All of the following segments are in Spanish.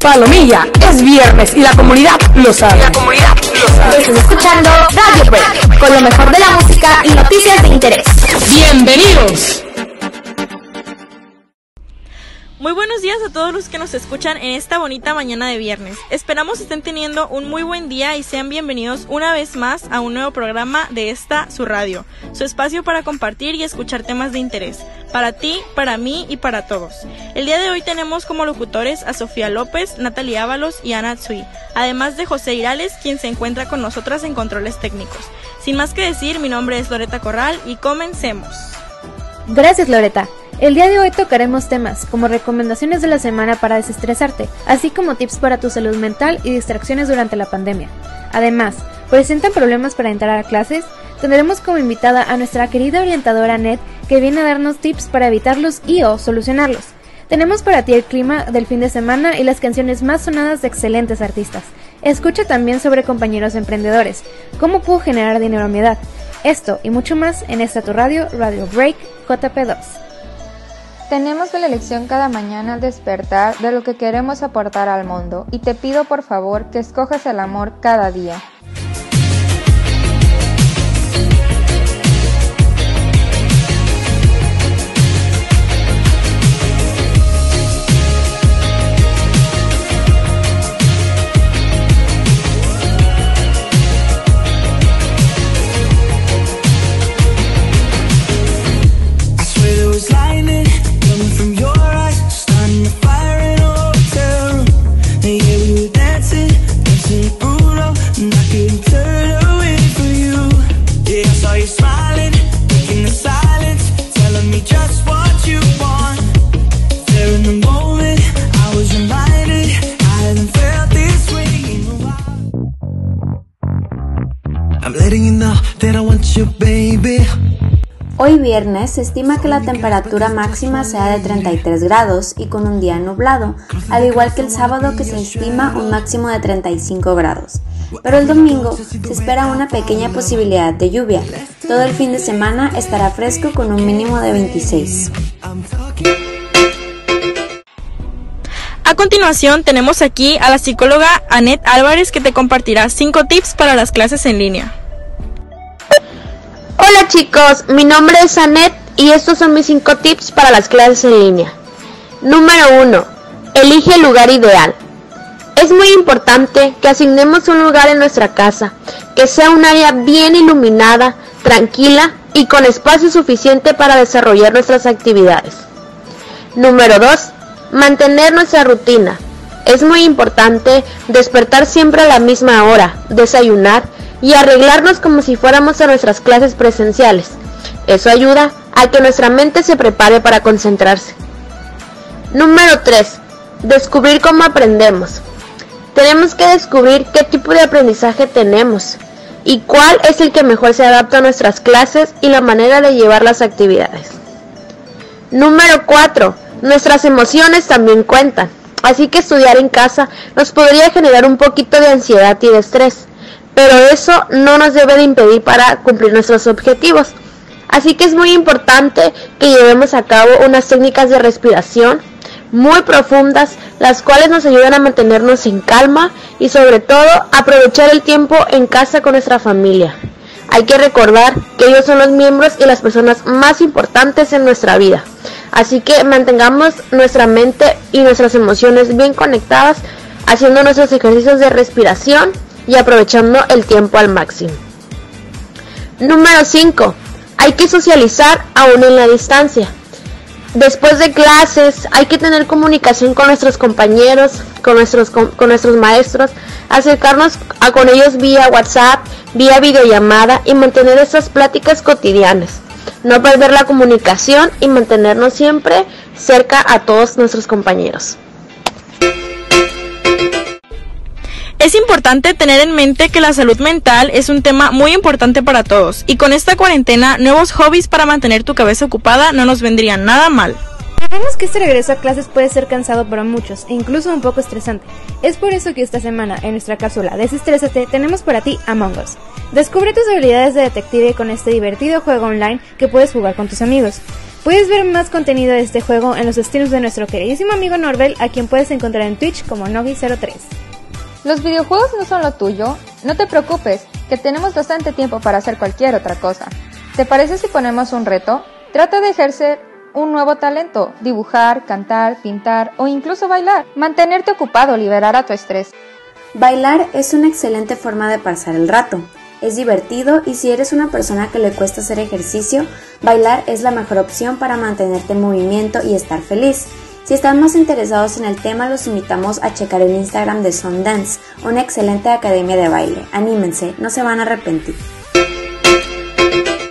Palomilla, es viernes y la comunidad lo sabe. la comunidad lo sabe. Estás escuchando Radio Break, con lo mejor de la música y noticias de interés. Bienvenidos. Muy buenos días a todos los que nos escuchan en esta bonita mañana de viernes. Esperamos estén teniendo un muy buen día y sean bienvenidos una vez más a un nuevo programa de esta, su radio, su espacio para compartir y escuchar temas de interés, para ti, para mí y para todos. El día de hoy tenemos como locutores a Sofía López, Natalie Ábalos y Ana Tsui, además de José Irales, quien se encuentra con nosotras en controles técnicos. Sin más que decir, mi nombre es Loreta Corral y comencemos. Gracias Loreta. El día de hoy tocaremos temas como recomendaciones de la semana para desestresarte, así como tips para tu salud mental y distracciones durante la pandemia. Además, ¿presentan problemas para entrar a clases? Tendremos como invitada a nuestra querida orientadora Ned que viene a darnos tips para evitarlos y o solucionarlos. Tenemos para ti el clima del fin de semana y las canciones más sonadas de excelentes artistas. Escucha también sobre compañeros emprendedores, cómo puedo generar dinero a mi edad. Esto y mucho más en esta tu radio, Radio Break JP2. Tenemos la elección cada mañana al despertar de lo que queremos aportar al mundo y te pido por favor que escojas el amor cada día. Hoy viernes se estima que la temperatura máxima sea de 33 grados y con un día nublado, al igual que el sábado que se estima un máximo de 35 grados. Pero el domingo se espera una pequeña posibilidad de lluvia. Todo el fin de semana estará fresco con un mínimo de 26. A continuación tenemos aquí a la psicóloga Anet Álvarez que te compartirá 5 tips para las clases en línea. Hola chicos, mi nombre es Anet y estos son mis 5 tips para las clases en línea. Número 1. Elige el lugar ideal. Es muy importante que asignemos un lugar en nuestra casa, que sea un área bien iluminada, tranquila y con espacio suficiente para desarrollar nuestras actividades. Número 2. Mantener nuestra rutina. Es muy importante despertar siempre a la misma hora, desayunar y arreglarnos como si fuéramos a nuestras clases presenciales. Eso ayuda a que nuestra mente se prepare para concentrarse. Número 3. Descubrir cómo aprendemos. Tenemos que descubrir qué tipo de aprendizaje tenemos y cuál es el que mejor se adapta a nuestras clases y la manera de llevar las actividades. Número 4. Nuestras emociones también cuentan. Así que estudiar en casa nos podría generar un poquito de ansiedad y de estrés pero eso no nos debe de impedir para cumplir nuestros objetivos. Así que es muy importante que llevemos a cabo unas técnicas de respiración muy profundas, las cuales nos ayudan a mantenernos en calma y sobre todo aprovechar el tiempo en casa con nuestra familia. Hay que recordar que ellos son los miembros y las personas más importantes en nuestra vida. Así que mantengamos nuestra mente y nuestras emociones bien conectadas haciendo nuestros ejercicios de respiración y aprovechando el tiempo al máximo. Número 5. Hay que socializar aún en la distancia. Después de clases hay que tener comunicación con nuestros compañeros, con nuestros, con, nuestros maestros, acercarnos a con ellos vía WhatsApp, vía videollamada y mantener esas pláticas cotidianas. No perder la comunicación y mantenernos siempre cerca a todos nuestros compañeros. Es importante tener en mente que la salud mental es un tema muy importante para todos y con esta cuarentena nuevos hobbies para mantener tu cabeza ocupada no nos vendrían nada mal. Sabemos que este regreso a clases puede ser cansado para muchos e incluso un poco estresante. Es por eso que esta semana en nuestra cápsula Desestrésate tenemos para ti Among Us. Descubre tus habilidades de detective con este divertido juego online que puedes jugar con tus amigos. Puedes ver más contenido de este juego en los estilos de nuestro queridísimo amigo Norbel, a quien puedes encontrar en Twitch como Nogi03. ¿Los videojuegos no son lo tuyo? No te preocupes, que tenemos bastante tiempo para hacer cualquier otra cosa. ¿Te parece si ponemos un reto? Trata de ejercer un nuevo talento, dibujar, cantar, pintar o incluso bailar. Mantenerte ocupado liberará tu estrés. Bailar es una excelente forma de pasar el rato. Es divertido y si eres una persona que le cuesta hacer ejercicio, bailar es la mejor opción para mantenerte en movimiento y estar feliz. Si están más interesados en el tema, los invitamos a checar el Instagram de Sundance, una excelente academia de baile. Anímense, no se van a arrepentir.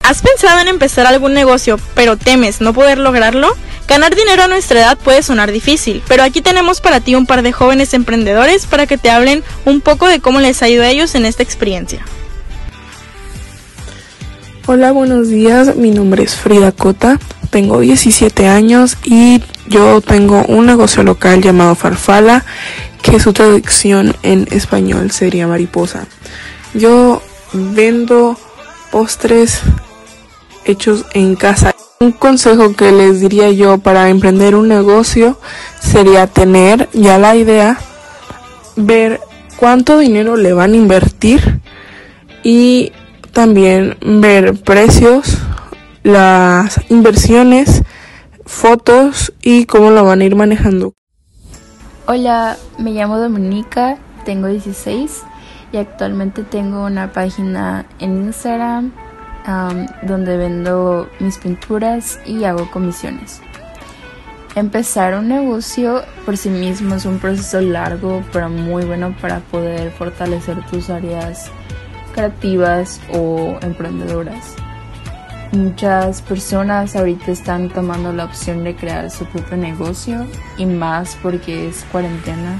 ¿Has pensado en empezar algún negocio, pero temes no poder lograrlo? Ganar dinero a nuestra edad puede sonar difícil, pero aquí tenemos para ti un par de jóvenes emprendedores para que te hablen un poco de cómo les ha ido a ellos en esta experiencia. Hola, buenos días. Mi nombre es Frida Cota. Tengo 17 años y yo tengo un negocio local llamado Farfala, que su traducción en español sería mariposa. Yo vendo postres hechos en casa. Un consejo que les diría yo para emprender un negocio sería tener ya la idea, ver cuánto dinero le van a invertir y también ver precios, las inversiones, fotos y cómo lo van a ir manejando. Hola, me llamo Dominica, tengo 16 y actualmente tengo una página en Instagram donde vendo mis pinturas y hago comisiones. Empezar un negocio por sí mismo es un proceso largo pero muy bueno para poder fortalecer tus áreas creativas o emprendedoras. Muchas personas ahorita están tomando la opción de crear su propio negocio y más porque es cuarentena.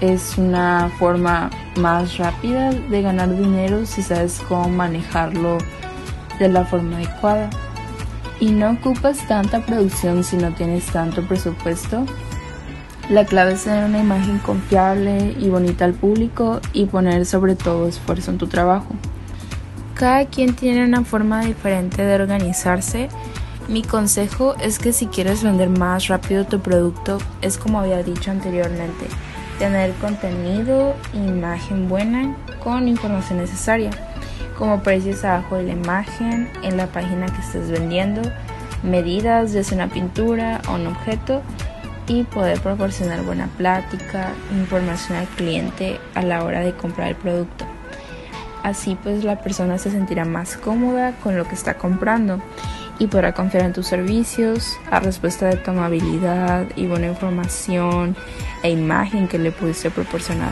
Es una forma más rápida de ganar dinero si sabes cómo manejarlo de la forma adecuada. Y no ocupas tanta producción si no tienes tanto presupuesto. La clave es tener una imagen confiable y bonita al público y poner sobre todo esfuerzo en tu trabajo. Cada quien tiene una forma diferente de organizarse. Mi consejo es que si quieres vender más rápido tu producto, es como había dicho anteriormente, tener contenido, imagen buena con información necesaria como precios abajo de la imagen, en la página que estés vendiendo, medidas de una pintura o un objeto y poder proporcionar buena plática, información al cliente a la hora de comprar el producto. Así pues la persona se sentirá más cómoda con lo que está comprando y podrá confiar en tus servicios, a respuesta de tu amabilidad y buena información e imagen que le pudiste proporcionar.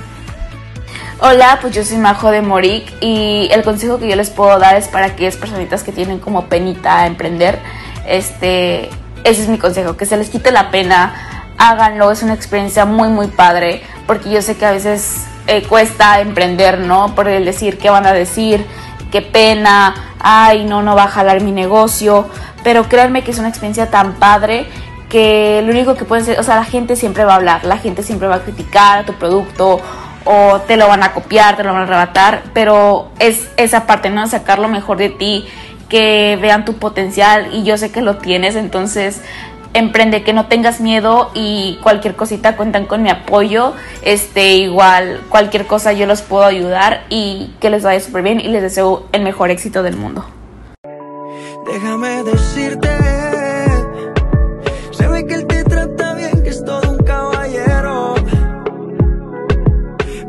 Hola, pues yo soy Majo de Moric y el consejo que yo les puedo dar es para aquellas personitas que tienen como penita a emprender, este, ese es mi consejo, que se les quite la pena, háganlo, es una experiencia muy muy padre, porque yo sé que a veces eh, cuesta emprender, ¿no? Por el decir qué van a decir, qué pena, ay, no, no va a jalar mi negocio, pero créanme que es una experiencia tan padre que lo único que pueden ser, o sea, la gente siempre va a hablar, la gente siempre va a criticar tu producto o te lo van a copiar, te lo van a arrebatar, pero es esa parte, ¿no? Sacar lo mejor de ti, que vean tu potencial y yo sé que lo tienes, entonces emprende, que no tengas miedo y cualquier cosita cuentan con mi apoyo, este igual cualquier cosa yo los puedo ayudar y que les vaya súper bien y les deseo el mejor éxito del mundo. Déjame decirte, se ve que él te trata bien, que es todo un caballero.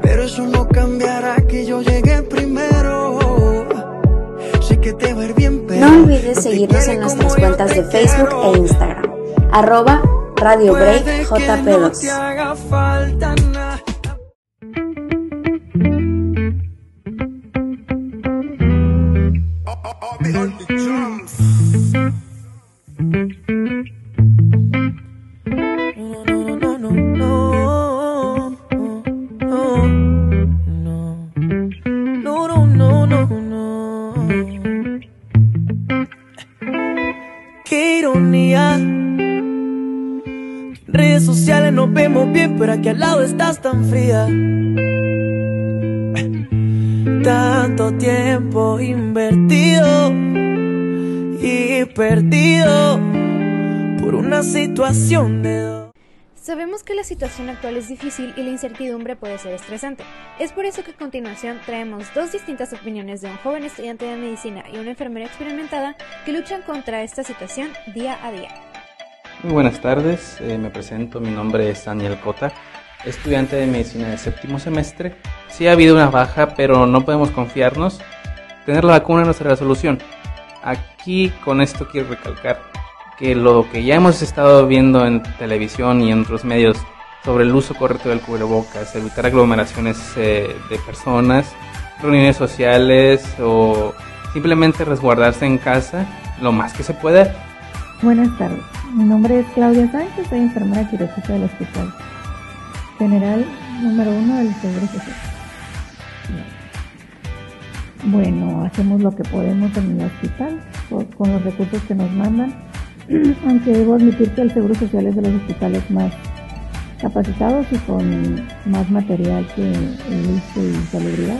Pero eso no cambiará que yo llegué primero. Sé que te va a ir bien, pero No olvides seguirnos en nuestras cuentas de Facebook e Instagram, arroba Radio Break que aquí al lado estás tan fría. Tanto tiempo invertido y perdido. por una situación de. Sabemos que la situación actual es difícil y la incertidumbre puede ser estresante. Es por eso que a continuación traemos dos distintas opiniones de un joven estudiante de medicina y una enfermera experimentada que luchan contra esta situación día a día. Muy buenas tardes, eh, me presento, mi nombre es Daniel Cota, estudiante de medicina de séptimo semestre. Sí ha habido una baja, pero no podemos confiarnos. Tener la vacuna no será la solución. Aquí con esto quiero recalcar que lo que ya hemos estado viendo en televisión y en otros medios sobre el uso correcto del cubrebocas, evitar aglomeraciones eh, de personas, reuniones sociales o simplemente resguardarse en casa lo más que se pueda. Buenas tardes, mi nombre es Claudia Sánchez, soy enfermera quirúrgica del Hospital General número uno del Seguro Social. Bueno, hacemos lo que podemos en el hospital con los recursos que nos mandan aunque debo admitir que el Seguro Social es de los hospitales más capacitados y con más material que el ISTE y salubridad.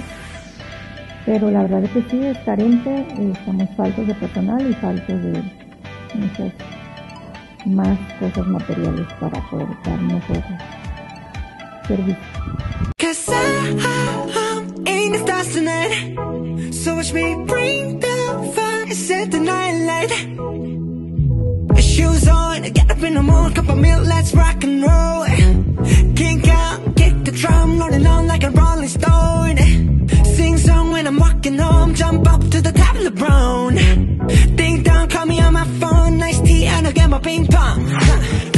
Pero la verdad es que sí, es carente, estamos faltos de personal y faltos de muchas más cosas materiales para poder dar mejor servicio. Shoes on, get up in the morning, cup of milk, let's rock and roll. Kink out, kick the drum, rolling on like a rolling stone. Sing song when I'm walking home, jump up to the top of the brown. Get my ping pong.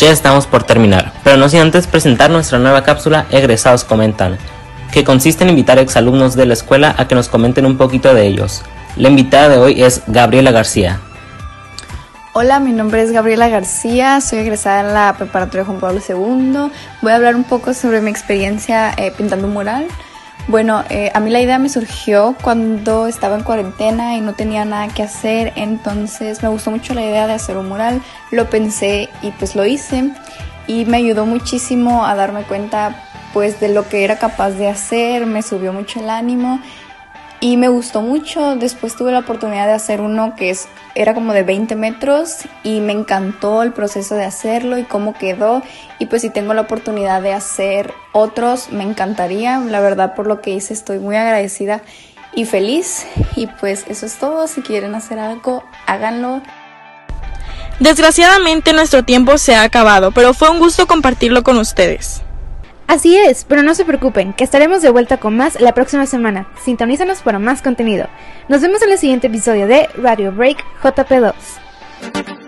Ya estamos por terminar, pero no sin antes presentar nuestra nueva cápsula Egresados Comentan, que consiste en invitar a exalumnos de la escuela a que nos comenten un poquito de ellos. La invitada de hoy es Gabriela García. Hola, mi nombre es Gabriela García, soy egresada en la preparatoria Juan Pablo II. Voy a hablar un poco sobre mi experiencia eh, pintando un mural. Bueno, eh, a mí la idea me surgió cuando estaba en cuarentena y no tenía nada que hacer, entonces me gustó mucho la idea de hacer un mural, lo pensé y pues lo hice y me ayudó muchísimo a darme cuenta pues de lo que era capaz de hacer, me subió mucho el ánimo y me gustó mucho. Después tuve la oportunidad de hacer uno que es, era como de 20 metros y me encantó el proceso de hacerlo y cómo quedó. Y pues si tengo la oportunidad de hacer otros, me encantaría. La verdad por lo que hice estoy muy agradecida y feliz. Y pues eso es todo. Si quieren hacer algo, háganlo. Desgraciadamente nuestro tiempo se ha acabado, pero fue un gusto compartirlo con ustedes. Así es, pero no se preocupen, que estaremos de vuelta con más la próxima semana. Sintonízanos para más contenido. Nos vemos en el siguiente episodio de Radio Break JP2.